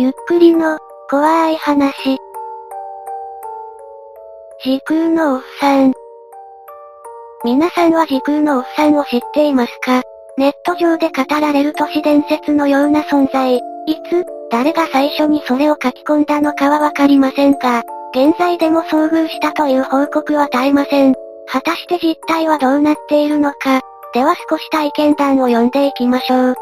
ゆっくりの、怖い話。時空のおっさん。皆さんは時空のおっさんを知っていますか？ネット上で語られる都市伝説のような存在。いつ、誰が最初にそれを書き込んだのかはわかりませんが、現在でも遭遇したという報告は絶えません。果たして実態はどうなっているのか。では少し体験談を読んでいきましょう。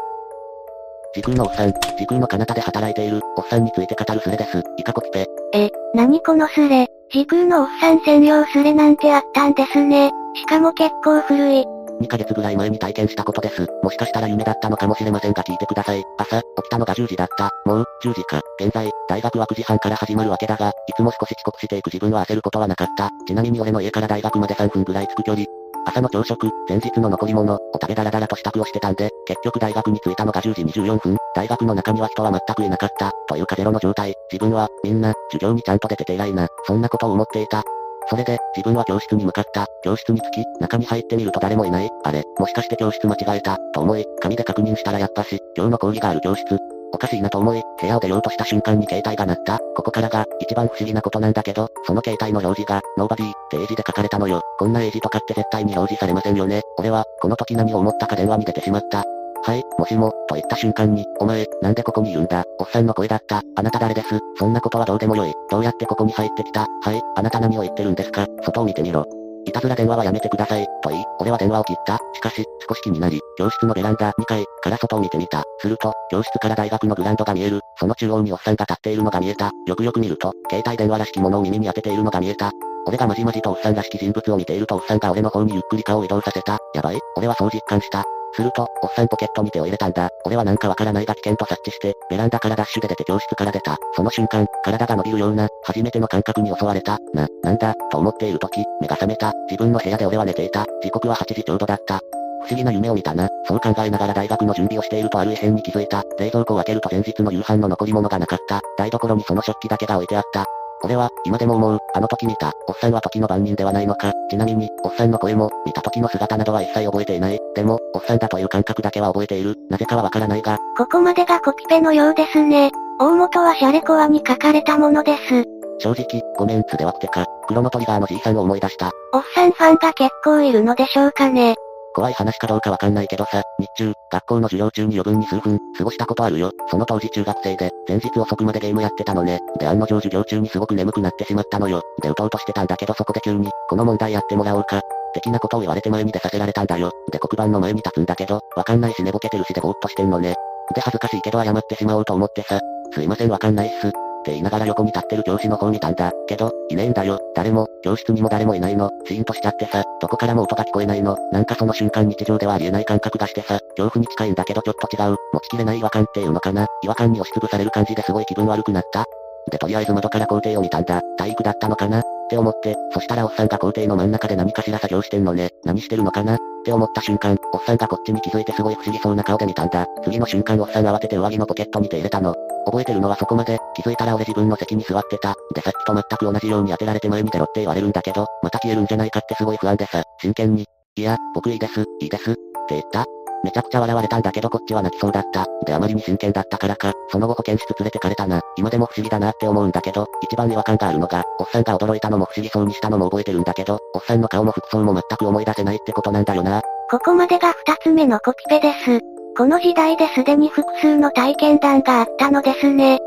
時空のおっさん、時空の彼方で働いている、おっさんについて語るスレです。イカコピペ。え、何このスレ、時空のおっさん専用スレなんてあったんですね。しかも結構古い。2ヶ月ぐらい前に体験したことです。もしかしたら夢だったのかもしれませんが聞いてください。朝、起きたのが10時だった。もう、10時か。現在、大学は9時半から始まるわけだが、いつも少し遅刻していく自分は焦ることはなかった。ちなみに俺の家から大学まで3分ぐらい着く距離。朝の朝食、前日の残り物を食べだらだらと支度をしてたんで、結局大学に着いたのが10時24分、大学の中には人は全くいなかった、というかゼロの状態。自分は、みんな、授業にちゃんと出てて偉いな、そんなことを思っていた。それで、自分は教室に向かった。教室に着き、中に入ってみると誰もいない。あれ、もしかして教室間違えた、と思い、紙で確認したらやっぱし、今日の講義がある教室。おかしいなと思い、部屋を出ようとした瞬間に携帯が鳴った。ここからが、一番不思議なことなんだけど、その携帯の表示が、ノーバディって英字で書かれたのよ。こんな英字とかって絶対に表示されませんよね。俺は、この時何を思ったか電話に出てしまった。はい、もしも、と言った瞬間に、お前、なんでここにいるんだ？おっさんの声だった。あなた誰です？そんなことはどうでもよい。どうやってここに入ってきた？はい、あなた何を言ってるんですか？外を見てみろ。いたずら電話はやめてください、と言い、俺は電話を切った。しかし、少し気になり、教室のベランダ2階から外を見てみた。すると、教室から大学のグランドが見える。その中央におっさんが立っているのが見えた。よくよく見ると、携帯電話らしきものを耳に当てているのが見えた。俺がまじまじとおっさんらしき人物を見ているとおっさんが俺の方にゆっくり顔を移動させた。やばい、俺はそう実感した。すると、おっさんポケットに手を入れたんだ。俺はなんかわからないが危険と察知して、ベランダからダッシュで出て教室から出た。その瞬間、体が伸びるような、初めての感覚に襲われた。な、なんだ、と思っている時、目が覚めた。自分の部屋で俺は寝ていた。時刻は8時ちょうどだった。不思議な夢を見たな。そう考えながら大学の準備をしているとある異変に気づいた。冷蔵庫を開けると前日の夕飯の残り物がなかった。台所にその食器だけが置いてあった。俺は、今でも思う、あの時見た、おっさんは時の番人ではないのか。ちなみに、おっさんの声も、見た時の姿などは一切覚えていない。でも、おっさんだという感覚だけは覚えている。なぜかはわからないが。ここまでがコピペのようですね。大元はシャレコアに書かれたものです。正直、ごめんつではってか、黒のトリガーのじいさんを思い出した。おっさんファンが結構いるのでしょうかね。怖い話かどうかわかんないけどさ、日中、学校の授業中に余分に数分、過ごしたことあるよ。その当時中学生で、前日遅くまでゲームやってたのね。で案の定授業中にすごく眠くなってしまったのよ。で打とうとしてたんだけどそこで急に、この問題やってもらおうか。的なことを言われて前に出させられたんだよ。で黒板の前に立つんだけど、わかんないし寝ぼけてるしでぼーっとしてんのね。で恥ずかしいけど謝ってしまおうと思ってさ。すいませんわかんないっす。って言いながら横に立ってる教師の方見たんだ。けど、いねえんだよ。誰も、教室にも誰もいないの。シーンとしちゃってさ、どこからも音が聞こえないの。なんかその瞬間日常ではありえない感覚がしてさ、恐怖に近いんだけどちょっと違う。持ちきれない違和感っていうのかな。違和感に押しつぶされる感じですごい気分悪くなった。でとりあえず窓から校庭を見たんだ。体育だったのかなって思って、そしたらおっさんが校庭の真ん中で何かしら作業してんのね。何してるのかなって思った瞬間、おっさんがこっちに気づいてすごい不思議そうな顔で見たんだ。次の瞬間おっさん慌てて上着のポケットに手入れたの。覚えてるのはそこまで、気づいたら俺自分の席に座ってた。でさっきと全く同じように当てられて前に出ろって言われるんだけど、また消えるんじゃないかってすごい不安でさ、真剣に。いや、僕いいです、いいです、って言った。めちゃくちゃ笑われたんだけどこっちは泣きそうだった。であまりに真剣だったからか、その後保健室連れてかれたな。今でも不思議だなって思うんだけど、一番違和感があるのが、おっさんが驚いたのも不思議そうにしたのも覚えてるんだけど、おっさんの顔も服装も全く思い出せないってことなんだよな。ここまでが二つ目のコピペです。この時代ですでに複数の体験談があったのですね。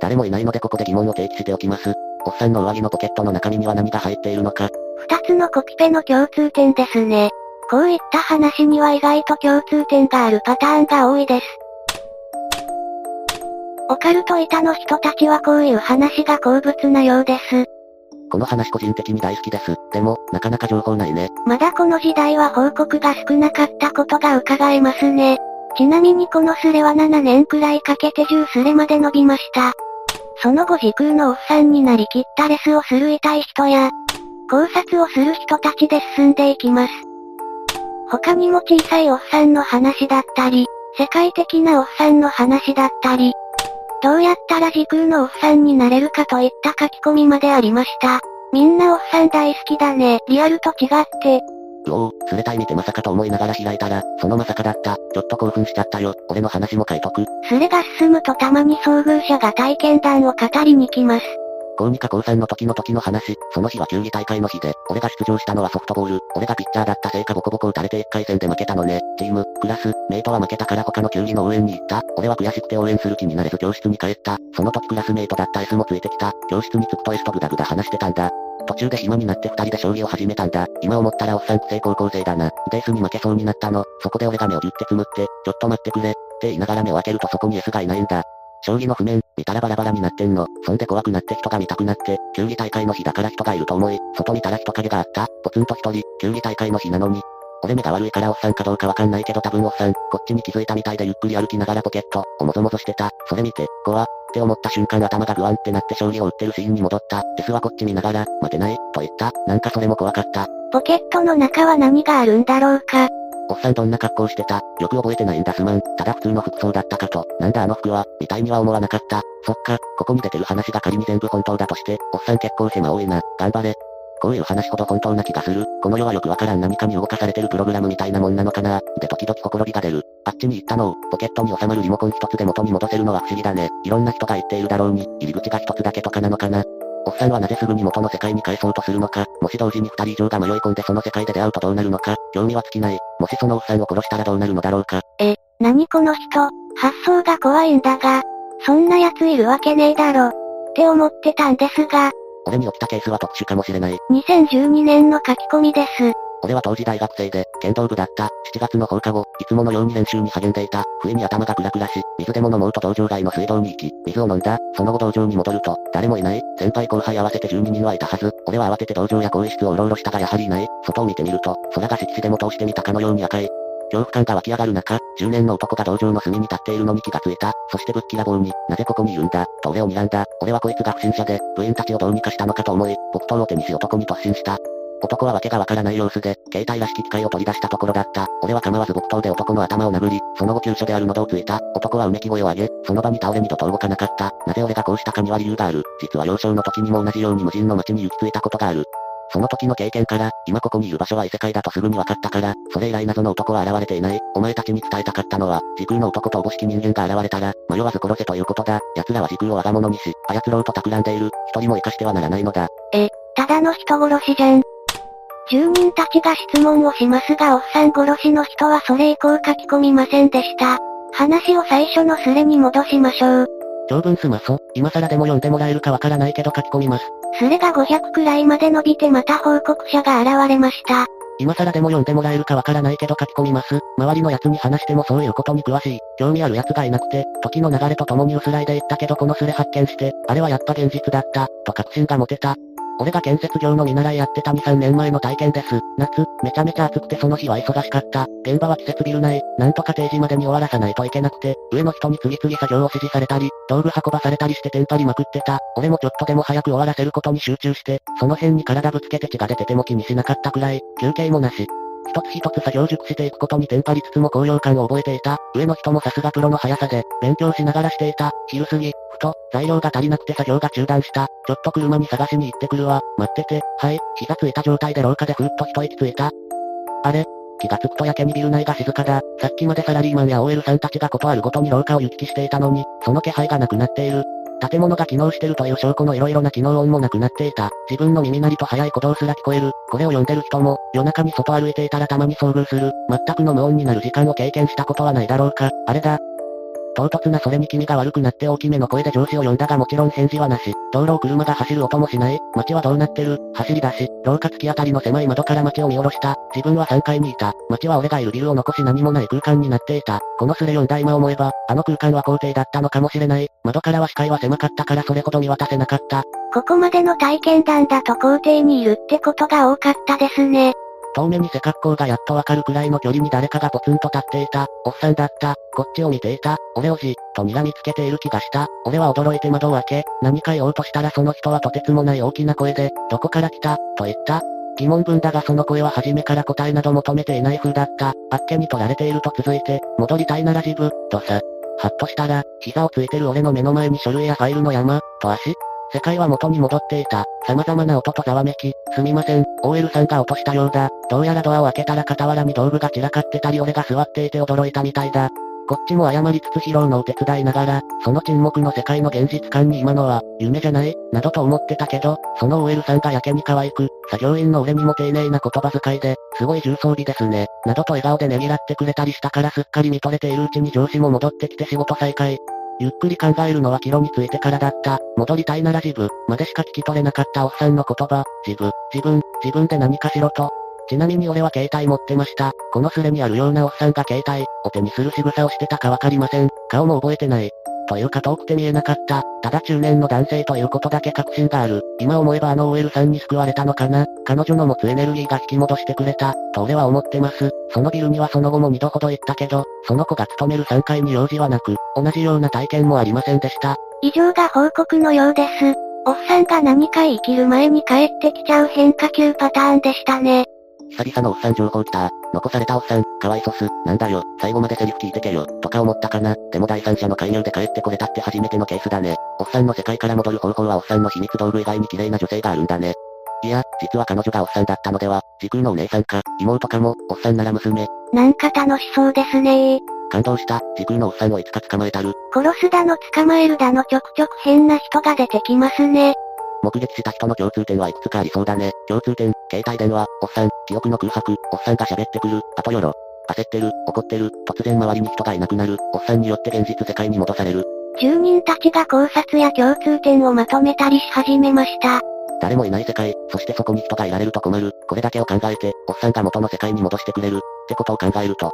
誰もいないのでここで疑問を提起しておきます。おっさんの上着のポケットの中身には何が入っているのか。二つのコピペの共通点ですね。こういった話には意外と共通点があるパターンが多いです。オカルト板の人たちはこういう話が好物なようです。この話個人的に大好きです。でも、なかなか情報ないね。まだこの時代は報告が少なかったことが伺えますね。ちなみにこのスレは7年くらいかけて10スレまで伸びました。その後時空のおっさんになりきったレスをする痛い人や、考察をする人たちで進んでいきます。他にも小さいおっさんの話だったり、世界的なおっさんの話だったり、どうやったら時空のおっさんになれるかといった書き込みまでありました。みんなおっさん大好きだね。リアルと違って。うおう、すれたい見てまさかと思いながら開いたら、そのまさかだった。ちょっと興奮しちゃったよ。俺の話も書いとく。スレが進むとたまに遭遇者が体験談を語りに来ます。高2か高3の時の時の話、その日は球技大会の日で、俺が出場したのはソフトボール、俺がピッチャーだったせいかボコボコ打たれて1回戦で負けたのね。チーム、クラス、メイトは負けたから他の球技の応援に行った。俺は悔しくて応援する気になれず教室に帰った。その時クラスメイトだった S もついてきた。教室に着くと S とグダグダ話してたんだ。途中で暇になって二人で将棋を始めたんだ。今思ったらおっさんくせえ高校生だな。レースに負けそうになったの。そこで俺が目をギュってつむって、ちょっと待ってくれ。って言いながら目を開けるとそこに S がいないんだ。将棋の譜面、見たらバラバラになってんの。そんで怖くなって人が見たくなって、球技大会の日だから人がいると思い、外見たら人影があった。ポツンと一人、球技大会の日なのに。俺目が悪いからおっさんかどうかわかんないけど多分おっさん、こっちに気づいたみたいでゆっくり歩きながらポケット、おもぞもぞしてた。それ見て、怖って思った瞬間頭がグワンってなって将棋を打ってるシーンに戻った。S はこっち見ながら、待てない、と言った。なんかそれも怖かった。ポケットの中は何があるんだろうか。おっさんどんな格好してたよく覚えてないんだすまん。ただ普通の服装だったかと。なんだあの服は、みたいには思わなかった。そっか、ここに出てる話が仮に全部本当だとして、おっさん結構狭多いな。頑張れ。こういう話ほど本当な気がする。この世はよくわからん何かに動かされてるプログラムみたいなもんなのかな。で時々ほころびが出る。あっちに行ったのを、ポケットに収まるリモコン一つで元に戻せるのは不思議だね。いろんな人が言っているだろうに、入り口が一つだけとかなのかな。おっさんはなぜすぐに元の世界に返そうとするのか、もし同時に二人以上が迷い込んでその世界で出会うとどうなるのか、興味は尽きない。もしそのおっさんを殺したらどうなるのだろうか。え、何この人、発想が怖いんだが、そんな奴いるわけねえだろ。って思ってたんですが。俺に起きたケースは特殊かもしれない。2012年の書き込みです。俺は当時大学生で、剣道部だった。7月の放課後、いつものように練習に励んでいた。不意に頭がクラクラし、水でも飲もうと道場外の水道に行き、水を飲んだ。その後道場に戻ると、誰もいない。先輩後輩合わせて12人はいたはず。俺は慌てて道場や更衣室をうろうろしたがやはりいない。外を見てみると、空が色紙でも通してみたかのように赤い。恐怖感が湧き上がる中、10年の男が道場の隅に立っているのに気がついた。そしてぶっきらぼうに、なぜここにいるんだ、と俺を睨んだ。俺はこいつが不審者で、部員たちをどうにかしたのかと思い、木刀を手にし男に突進した。男は訳がわからない様子で、携帯らしき機械を取り出したところだった。俺は構わず木刀で男の頭を殴り、その後急所である喉をついた。男はうめき声を上げ、その場に倒れ二度と動かなかった。なぜ俺がこうしたかには理由がある。実は幼少の時にも同じように無人の街に行き着いたことがある。その時の経験から、今ここにいる場所は異世界だとすぐに分かったから、それ以来謎の男は現れていない。お前たちに伝えたかったのは、時空の男とおぼしき人間が現れたら、迷わず殺せということだ。奴らは時空を我が物にし、操ろうと企んでいる。一人も生かしてはならないのだ。え、ただの人殺しじゃん。住人たちが質問をしますがおっさん殺しの人はそれ以降書き込みませんでした。話を最初のスレに戻しましょう。長文すまそ、今更でも読んでもらえるかわからないけど書き込みます。スレが500くらいまで伸びてまた報告者が現れました。今更でも読んでもらえるかわからないけど書き込みます。周りの奴に話してもそういうことに詳しい。興味ある奴がいなくて、時の流れと共に薄らいでいったけどこのスレ発見して、あれはやっぱ現実だった、と確信が持てた。俺が建設業の見習いやってた2、3年前の体験です。夏、めちゃめちゃ暑くてその日は忙しかった。現場は季節ビル内、なんとか定時までに終わらさないといけなくて、上の人に次々作業を指示されたり、道具運ばされたりしてテンパりまくってた。俺もちょっとでも早く終わらせることに集中して、その辺に体ぶつけて血が出てても気にしなかったくらい、休憩もなし。一つ一つ作業熟していくことにテンパりつつも高揚感を覚えていた。上の人もさすがプロの速さで、勉強しながらしていた。昼過ぎ、ふと、材料が足りなくて作業が中断した。ちょっと車に探しに行ってくるわ。待ってて、はい、気がついた状態で廊下でふーっと一息ついた。あれ？気がつくとやけにビル内が静かだ。さっきまでサラリーマンや OL さんたちがことあるごとに廊下を行き来していたのに、その気配がなくなっている。建物が機能してるという証拠の色々な機能音もなくなっていた。自分の耳鳴りと速い鼓動すら聞こえる。これを読んでる人も、夜中に外歩いていたらたまに遭遇する。全くの無音になる時間を経験したことはないだろうか。あれだ。唐突なそれに気味が悪くなって大きめの声で上司を呼んだがもちろん返事はなし。道路を車が走る音もしない。街はどうなってる？走り出し、廊下突き当たりの狭い窓から街を見下ろした。自分は3階にいた。街は俺がいるビルを残し何もない空間になっていた。このスレ読んだ今思えば、あの空間は校庭だったのかもしれない。窓からは視界は狭かったからそれほど見渡せなかった。ここまでの体験談だと校庭にいるってことが多かったですね。遠目に背格好がやっとわかるくらいの距離に誰かがポツンと立っていた。おっさんだった。こっちを見ていた。俺をじっと睨みつけている気がした。俺は驚いて窓を開け、何か言おうとしたらその人はとてつもない大きな声で、どこから来た？と言った。疑問文だがその声は初めから答えなど求めていない風だった。あっけに取られていると続いて、戻りたいなら自分、とさ。はっとしたら、膝をついてる俺の目の前に書類やファイルの山、と足世界は元に戻っていた。様々な音とざわめき、すみません、OL さんが落としたようだ。どうやらドアを開けたら傍らに道具が散らかってたり俺が座っていて驚いたみたいだ。こっちも謝りつつ疲労のお手伝いながら、その沈黙の世界の現実感に今のは、夢じゃない？などと思ってたけど、その OL さんがやけに可愛く、作業員の俺にも丁寧な言葉遣いで、すごい重装備ですね、などと笑顔でねぎらってくれたりしたからすっかり見とれているうちに上司も戻ってきて仕事再開。ゆっくり考えるのはキロについてからだった。戻りたいなら自分、までしか聞き取れなかったおっさんの言葉、自分、自分、自分で何かしろと、ちなみに俺は携帯持ってました。このスレにあるようなおっさんが携帯を手にする仕草をしてたかわかりません。顔も覚えてない。というか遠くて見えなかった。ただ中年の男性ということだけ確信がある。今思えばあの OL さんに救われたのかな。彼女の持つエネルギーが引き戻してくれた。と俺は思ってます。そのビルにはその後も2度ほど行ったけど、その子が勤める3階に用事はなく、同じような体験もありませんでした。以上が報告のようです。おっさんが何か生きる前に帰ってきちゃう変化球パターンでしたね。久々のおっさん情報来た。残されたおっさん、かわいそす。なんだよ、最後までセリフ聞いてけよ。とか思ったかな。でも第三者の介入で帰ってこれたって初めてのケースだね。おっさんの世界から戻る方法はおっさんの秘密道具以外に綺麗な女性があるんだね。いや、実は彼女がおっさんだったのでは、時空のお姉さんか、妹かも、おっさんなら娘。なんか楽しそうですね感動した、時空のおっさんをいつか捕まえたる。殺すだの捕まえるだのちょくちょく変な人が出てきますね。目撃した人の共通点はいくつかありそうだね。共通点、携帯電話、おっさん、記憶の空白、おっさんが喋ってくる、あとよろ。焦ってる、怒ってる、突然周りに人がいなくなる、おっさんによって現実世界に戻される。住人たちが考察や共通点をまとめたりし始めました。誰もいない世界、そしてそこに人がいられると困る。これだけを考えて、おっさんが元の世界に戻してくれる。ってことを考えると、1、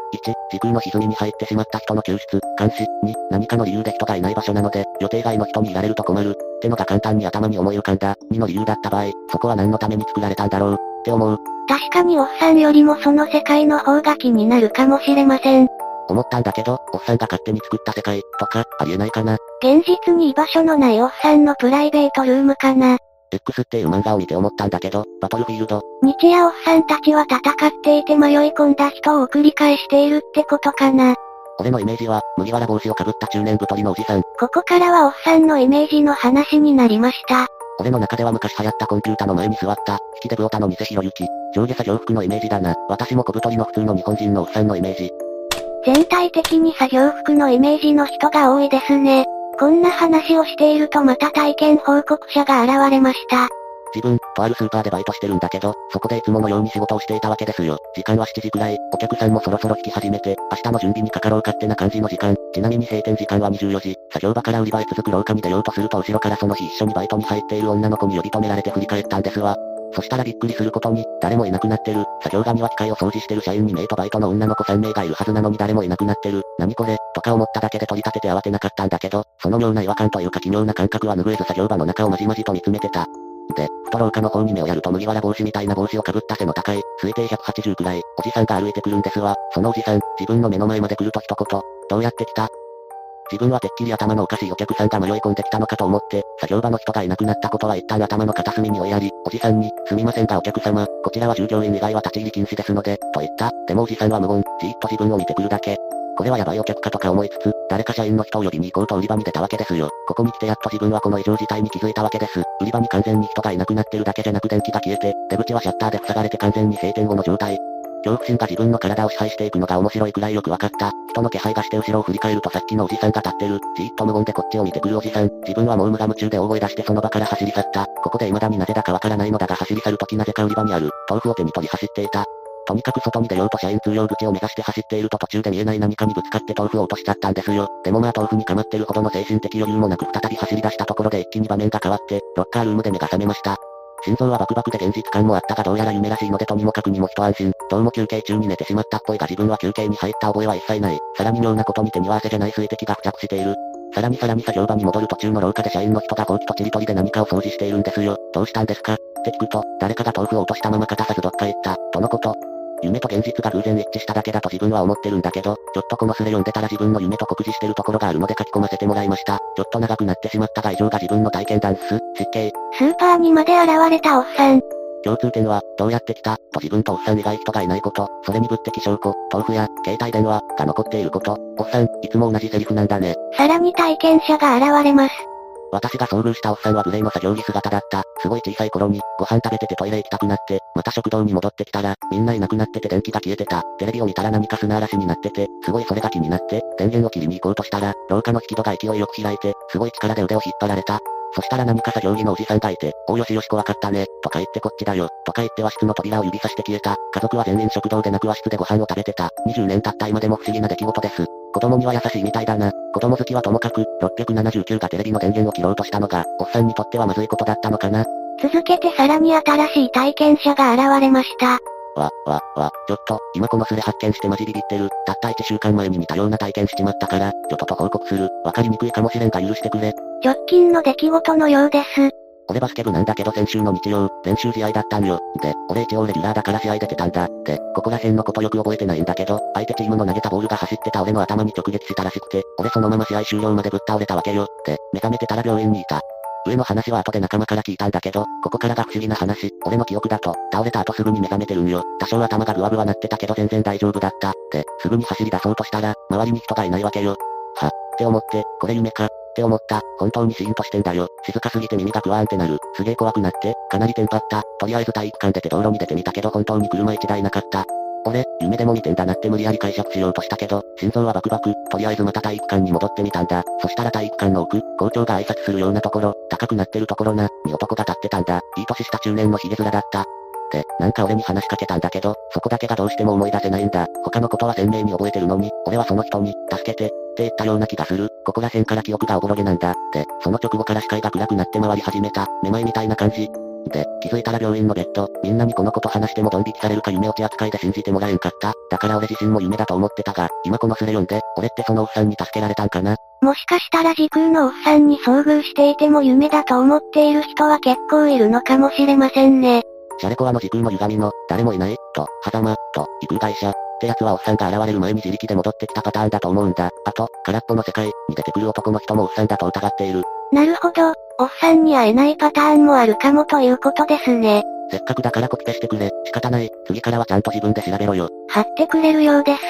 時空の歪みに入ってしまった人の救出、監視、2、何かの理由で人がいない場所なので、予定外の人にいられると困る。ってのが簡単に頭に思い浮かんだ。2の理由だった場合、そこは何のために作られたんだろう。って思う。確かにおっさんよりもその世界の方が気になるかもしれません。思ったんだけど、おっさんが勝手に作った世界、とか、ありえないかな。現実に居場所のないおっさんのプライベートルームかな。X っていう漫画を見て思ったんだけど、バトルフィールド。日夜おっさんたちは戦っていて迷い込んだ人を送り返しているってことかな。俺のイメージは、麦わら帽子をかぶった中年太りのおじさん。ここからはおっさんのイメージの話になりました。俺の中では昔流行ったコンピュータの前に座った、引きデブオタの偽ひろゆき。上下作業服のイメージだな。私も小太りの普通の日本人のおっさんのイメージ。全体的に作業服のイメージの人が多いですね。こんな話をしているとまた体験報告者が現れました。自分、とあるスーパーでバイトしてるんだけど、そこでいつものように仕事をしていたわけですよ。時間は7時くらい、お客さんもそろそろ引き始めて、明日の準備にかかろうかってな感じの時間。ちなみに閉店時間は24時。作業場から売り場へ続く廊下に出ようとすると後ろからその日一緒にバイトに入っている女の子に呼び止められて振り返ったんですわ。そしたらびっくりすることに、誰もいなくなってる。作業場には機械を掃除してる社員2名とバイトの女の子3名がいるはずなのに誰もいなくなってる。何これ、とか思っただけで取り立てて慌てなかったんだけど、その妙な違和感というか奇妙な感覚は拭えず作業場の中をまじまじと見つめてた。で、ふと廊下の方に目をやると麦わら帽子みたいな帽子をかぶった背の高い、推定180くらい、おじさんが歩いてくるんですわ。そのおじさん、自分の目の前まで来ると一言、どうやって来た自分はてっきり頭のおかしいお客さんが迷い込んできたのかと思って、作業場の人がいなくなったことは一旦頭の片隅に追いやり、おじさんに、すみませんがお客様、こちらは従業員以外は立ち入り禁止ですので、と言った。でもおじさんは無言、じーっと自分を見てくるだけ。これはやばいお客かとか思いつつ、誰か社員の人を呼びに行こうと売り場に出たわけですよ。ここに来てやっと自分はこの異常事態に気づいたわけです。売り場に完全に人がいなくなってるだけじゃなく電気が消えて、出口はシャッターで塞がれて完全に閉店後の状態。恐怖心が自分の体を支配していくのが面白いくらいよくわかった。人の気配がして後ろを振り返るとさっきのおじさんが立ってる。じーっと無言でこっちを見てくるおじさん。自分はもう無我夢中で大声出してその場から走り去った。ここで未だになぜだかわからないのだが走り去るときなぜか売り場にある。豆腐を手に取り走っていた。とにかく外に出ようと社員通用口を目指して走っていると途中で見えない何かにぶつかって豆腐を落としちゃったんですよ。でもまあ豆腐に構ってるほどの精神的余裕もなく再び走り出したところで一気に場面が変わって、ロッカールームで目が覚めました。心臓はバクバクで現実感もあったがどうやら夢らしいのでとにもかくにも一安心。どうも休憩中に寝てしまったっぽいが自分は休憩に入った覚えは一切ない。さらに妙なことに手には汗じゃない水滴が付着している。さらにさらに作業場に戻る途中の廊下で社員の人がほうきとちりとりで何かを掃除しているんですよ。どうしたんですかって聞くと、誰かが豆腐を落としたまま片さずどっか行った、とのこと。夢と現実が偶然一致しただけだと自分は思ってるんだけど、ちょっとこのスレ読んでたら自分の夢と酷似してるところがあるので書き込ませてもらいました。ちょっと長くなってしまったが以上が自分の体験談っす。失敬。スーパーにまで現れたおっさん。共通点は、どうやって来た、と自分とおっさん以外人がいないこと、それに物的証拠、豆腐や、携帯電話、が残っていること、おっさん、いつも同じセリフなんだね。さらに体験者が現れます。私が遭遇したおっさんはグレーの作業着姿だった。すごい小さい頃に、ご飯食べててトイレ行きたくなって、また食堂に戻ってきたら、みんないなくなってて電気が消えてた。テレビを見たら何か砂嵐になってて、すごいそれが気になって、電源を切りに行こうとしたら、廊下の引き戸が勢いよく開いて、すごい力で腕を引っ張られた。そしたら何か作業着のおじさんがいて、おうよしよし怖かったね、とか言ってこっちだよ、とか言って和室の扉を指さして消えた。家族は全員食堂でなく和室でご飯を食べてた。20年経った今でも不思議な出来事です。子供には優しいみたいだな。子供好きはともかく、679がテレビの電源を切ろうとしたのが、おっさんにとってはまずいことだったのかな。続けてさらに新しい体験者が現れました。わ、わ、わ、ちょっと、今このスレ発見してマジビビってる。たった1週間前に似たような体験しちまったから、ちょっとと報告する。わかりにくいかもしれんが許してくれ。直近の出来事のようです。俺バスケ部なんだけど先週の日曜、練習試合だったんよ。で、俺一応レギュラーだから試合出てたんだ。で、ここら辺のことよく覚えてないんだけど、相手チームの投げたボールが走ってた俺の頭に直撃したらしくて、俺そのまま試合終了までぶっ倒れたわけよ。で、目覚めてたら病院にいた。上の話は後で仲間から聞いたんだけど、ここからが不思議な話。俺の記憶だと、倒れた後すぐに目覚めてるんよ。多少頭がグワグワなってたけど全然大丈夫だった。で、すぐに走り出そうとしたら、周りに人がいないわけよ。は、って思って、これ夢か、って思った。本当にシーンとしてんだよ。静かすぎて耳がグワーンってなる。すげえ怖くなって、かなりテンパった。とりあえず体育館出て道路に出てみたけど本当に車一台なかった。俺、夢でも見てんだなって無理やり解釈しようとしたけど、心臓はバクバク、とりあえずまた体育館に戻ってみたんだ。そしたら体育館の奥、校長が挨拶するようなところ、高くなってるところな、に男が立ってたんだ。いい年した中年のヒゲ面だった。で、なんか俺に話しかけたんだけど、そこだけがどうしても思い出せないんだ。他のことは鮮明に覚えてるのに、俺はその人に、助けて、って言ったような気がする。ここら辺から記憶がおぼろげなんだ。で、その直後から視界が暗くなって回り始めた。めまいみたいな感じ。で、気づいたら病院のベッド、みんなにこのこと話してもドン引きされるか夢落ち扱いで信じてもらえんかった。だから俺自身も夢だと思ってたが、今このスレ読んで、俺ってそのおっさんに助けられたんかな。もしかしたら時空のおっさんに遭遇していても夢だと思っている人は結構いるのかもしれませんね。シャレコアの時空の歪みの、誰もいない、と、狭間、と、異空会社、ってやつはおっさんが現れる前に自力で戻ってきたパターンだと思うんだ。あと、空っぽの世界に出てくる男の人もおっさんだと疑っている。なるほど、おっさんに会えないパターンもあるかもということですね。せっかくだからコピペしてくれ。仕方ない。次からはちゃんと自分で調べろよ。貼ってくれるようです。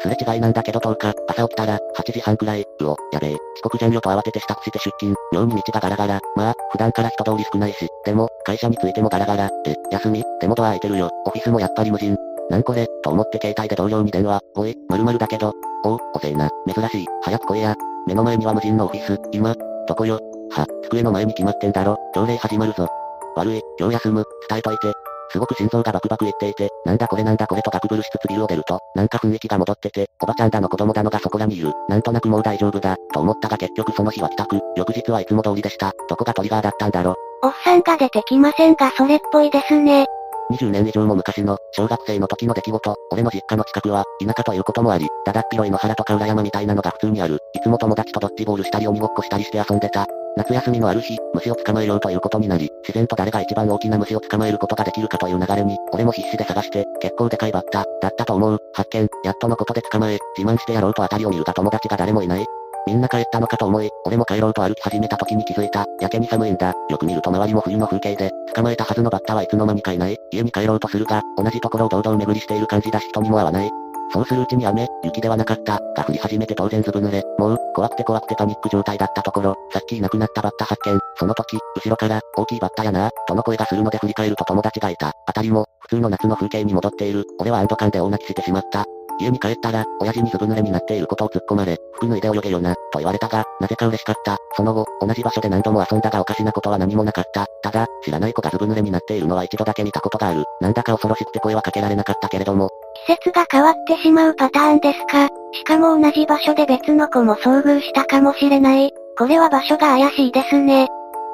すれ違いなんだけど10日、朝起きたら、8時半くらい、うお、やべえ、遅刻じゃんよと慌てて支度して出勤、妙に道がガラガラ、まあ、普段から人通り少ないし、でも、会社に着いてもガラガラ、え、休み、でもドア開いてるよ、オフィスもやっぱり無人。なんこれ、と思って携帯で同僚に電話、おい、〇〇だけど、おう、おせえな、珍しい、早く来いや。目の前には無人のオフィス、今、どこよ。は、机の前に決まってんだろ、朝礼始まるぞ。悪い、今日休む、伝えといて。すごく心臓がバクバク言っていて、なんだこれなんだこれとガクブルしつつビルを出ると、なんか雰囲気が戻ってて、おばちゃんだの子供だのがそこらにいる。なんとなくもう大丈夫だ、と思ったが結局その日は帰宅。翌日はいつも通りでした。どこがトリガーだったんだろ。おっさんが出てきませんがそれっぽいですね。20年以上も昔の、小学生の時の出来事、俺の実家の近くは、田舎ということもあり、だだっ広い野原とか裏山みたいなのが普通にある。いつも友達とドッジボールしたり鬼ごっこしたりして遊んでた。夏休みのある日、虫を捕まえようということになり、自然と誰が一番大きな虫を捕まえることができるかという流れに、俺も必死で探して、結構でかいバッタ、だったと思う。発見、やっとのことで捕まえ、自慢してやろうと辺りを見るが友達が誰もいない。みんな帰ったのかと思い、俺も帰ろうと歩き始めた時に気づいた。やけに寒いんだ。よく見ると周りも冬の風景で、捕まえたはずのバッタはいつの間にかいない。家に帰ろうとするが、同じところを堂々巡りしている感じだし人にも会わない。そうするうちに雨、雪ではなかった、が降り始めて当然ずぶ濡れ、もう、怖くて怖くてパニック状態だったところ、さっきいなくなったバッタ発見、その時、後ろから、大きいバッタやな、との声がするので振り返ると友達がいた。あたりも、普通の夏の風景に戻っている。俺は安堵感で大泣きしてしまった。家に帰ったら、親父にずぶ濡れになっていることを突っ込まれ、服脱いで泳げよな、と言われたが、なぜか嬉しかった。その後、同じ場所で何度も遊んだがおかしなことは何もなかった。ただ、知らない子がずぶ濡れになっているのは一度だけ見たことがある。なんだか恐ろしくて声はかけられなかったけれども、季節が変わってしまうパターンですか？しかも同じ場所で別の子も遭遇したかもしれない。これは場所が怪しいですね。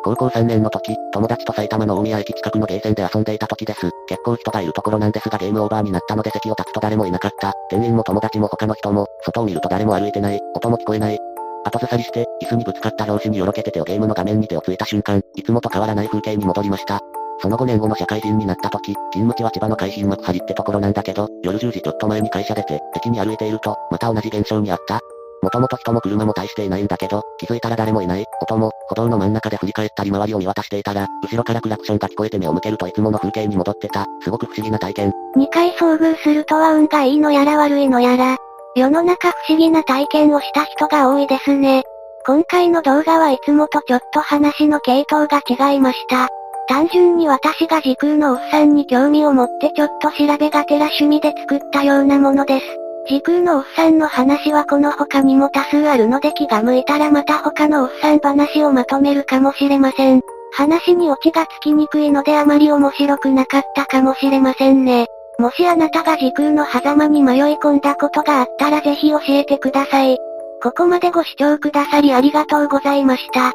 高校3年の時、友達と埼玉の大宮駅近くのゲーセンで遊んでいた時です。結構人がいるところなんですがゲームオーバーになったので席を立つと誰もいなかった。店員も友達も他の人も、外を見ると誰も歩いてない、音も聞こえない。後ずさりして、椅子にぶつかった拍子によろけて手をゲームの画面に手をついた瞬間、いつもと変わらない風景に戻りました。その5年後の社会人になった時、勤務地は千葉の海浜幕張ってところなんだけど、夜10時ちょっと前に会社出て、駅に歩いていると、また同じ現象にあった。もともと人も車も大していないんだけど、気づいたら誰もいない。音も、歩道の真ん中で振り返ったり周りを見渡していたら、後ろからクラクションが聞こえて目を向けるといつもの風景に戻ってた。すごく不思議な体験。2回遭遇するとは運がいいのやら悪いのやら。世の中不思議な体験をした人が多いですね。今回の動画はいつもとちょっと話の系統が違いました。単純に私が時空のおっさんに興味を持ってちょっと調べがてら趣味で作ったようなものです。時空のおっさんの話はこの他にも多数あるので気が向いたらまた他のおっさん話をまとめるかもしれません。話にオチがつきにくいのであまり面白くなかったかもしれませんね。もしあなたが時空の狭間に迷い込んだことがあったらぜひ教えてください。ここまでご視聴くださりありがとうございました。